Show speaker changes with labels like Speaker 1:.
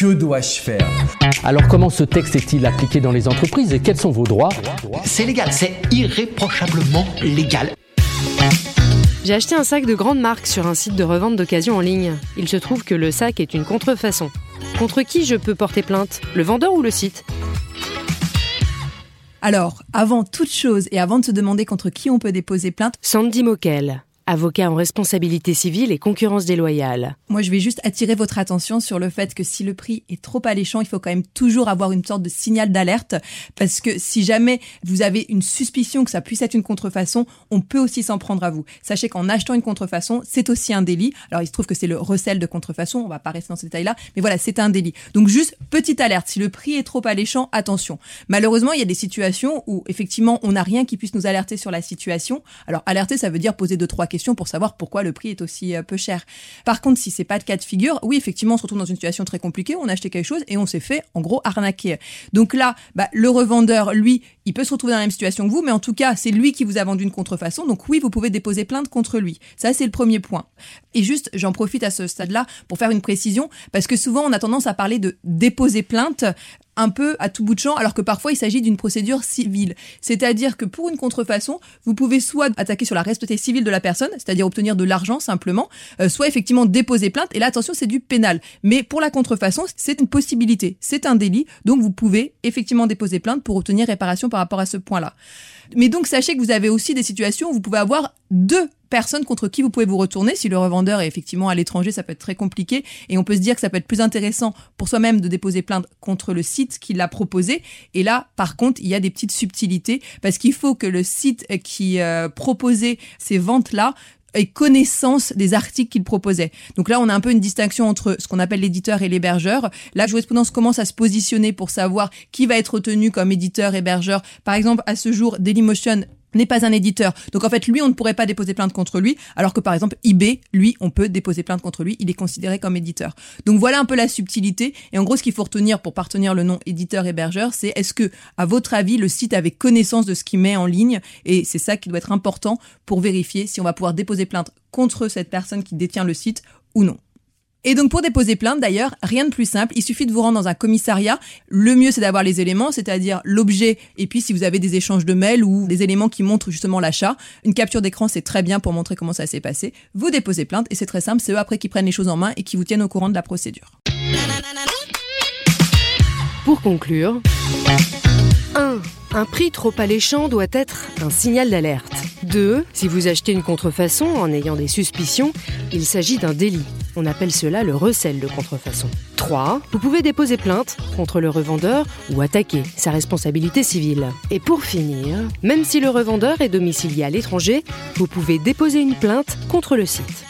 Speaker 1: Que dois-je faire
Speaker 2: Alors comment ce texte est-il appliqué dans les entreprises et quels sont vos droits
Speaker 3: C'est légal, c'est irréprochablement légal.
Speaker 4: J'ai acheté un sac de grande marque sur un site de revente d'occasion en ligne. Il se trouve que le sac est une contrefaçon. Contre qui je peux porter plainte Le vendeur ou le site
Speaker 5: Alors, avant toute chose et avant de se demander contre qui on peut déposer plainte,
Speaker 4: Sandy Moquel, avocat en responsabilité civile et concurrence déloyale.
Speaker 5: moi je vais juste attirer votre attention sur le fait que si le prix est trop alléchant, il faut quand même toujours avoir une sorte de signal d'alerte parce que si jamais vous avez une suspicion que ça puisse être une contrefaçon, on peut aussi s'en prendre à vous. Sachez qu'en achetant une contrefaçon, c'est aussi un délit. Alors il se trouve que c'est le recel de contrefaçon, on va pas rester dans ces détails-là, mais voilà, c'est un délit. Donc juste petite alerte, si le prix est trop alléchant, attention. Malheureusement, il y a des situations où effectivement, on n'a rien qui puisse nous alerter sur la situation. Alors alerter, ça veut dire poser deux trois questions pour savoir pourquoi le prix est aussi euh, peu cher. Par contre, si c'est pas de cas de figure, oui, effectivement, on se retrouve dans une situation très compliquée, on a acheté quelque chose et on s'est fait en gros arnaquer. Donc là, bah, le revendeur, lui, il peut se retrouver dans la même situation que vous, mais en tout cas, c'est lui qui vous a vendu une contrefaçon. Donc oui, vous pouvez déposer plainte contre lui. Ça, c'est le premier point. Et juste, j'en profite à ce stade-là pour faire une précision, parce que souvent, on a tendance à parler de déposer plainte un peu à tout bout de champ, alors que parfois il s'agit d'une procédure civile. C'est-à-dire que pour une contrefaçon, vous pouvez soit attaquer sur la responsabilité civile de la personne, c'est-à-dire obtenir de l'argent simplement, euh, soit effectivement déposer plainte. Et là, attention, c'est du pénal. Mais pour la contrefaçon, c'est une possibilité, c'est un délit, donc vous pouvez effectivement déposer plainte pour obtenir réparation par rapport à ce point-là. Mais donc sachez que vous avez aussi des situations où vous pouvez avoir deux personnes contre qui vous pouvez vous retourner. Si le revendeur est effectivement à l'étranger, ça peut être très compliqué et on peut se dire que ça peut être plus intéressant pour soi-même de déposer plainte contre le site qui l'a proposé. Et là, par contre, il y a des petites subtilités parce qu'il faut que le site qui euh, proposait ces ventes-là ait connaissance des articles qu'il proposait. Donc là, on a un peu une distinction entre ce qu'on appelle l'éditeur et l'hébergeur. La jurisprudence commence à se positionner pour savoir qui va être retenu comme éditeur, hébergeur. Par exemple, à ce jour, Dailymotion n'est pas un éditeur. Donc en fait, lui, on ne pourrait pas déposer plainte contre lui, alors que par exemple, eBay, lui, on peut déposer plainte contre lui, il est considéré comme éditeur. Donc voilà un peu la subtilité. Et en gros, ce qu'il faut retenir pour partenir le nom éditeur-hébergeur, c'est est-ce que, à votre avis, le site avait connaissance de ce qu'il met en ligne? Et c'est ça qui doit être important pour vérifier si on va pouvoir déposer plainte contre cette personne qui détient le site ou non. Et donc pour déposer plainte d'ailleurs, rien de plus simple, il suffit de vous rendre dans un commissariat. Le mieux c'est d'avoir les éléments, c'est-à-dire l'objet et puis si vous avez des échanges de mails ou des éléments qui montrent justement l'achat, une capture d'écran c'est très bien pour montrer comment ça s'est passé. Vous déposez plainte et c'est très simple, c'est eux après qui prennent les choses en main et qui vous tiennent au courant de la procédure.
Speaker 4: Pour conclure, 1. Un prix trop alléchant doit être un signal d'alerte. 2. Si vous achetez une contrefaçon en ayant des suspicions, il s'agit d'un délit. On appelle cela le recel de contrefaçon. 3. Vous pouvez déposer plainte contre le revendeur ou attaquer sa responsabilité civile. Et pour finir, même si le revendeur est domicilié à l'étranger, vous pouvez déposer une plainte contre le site.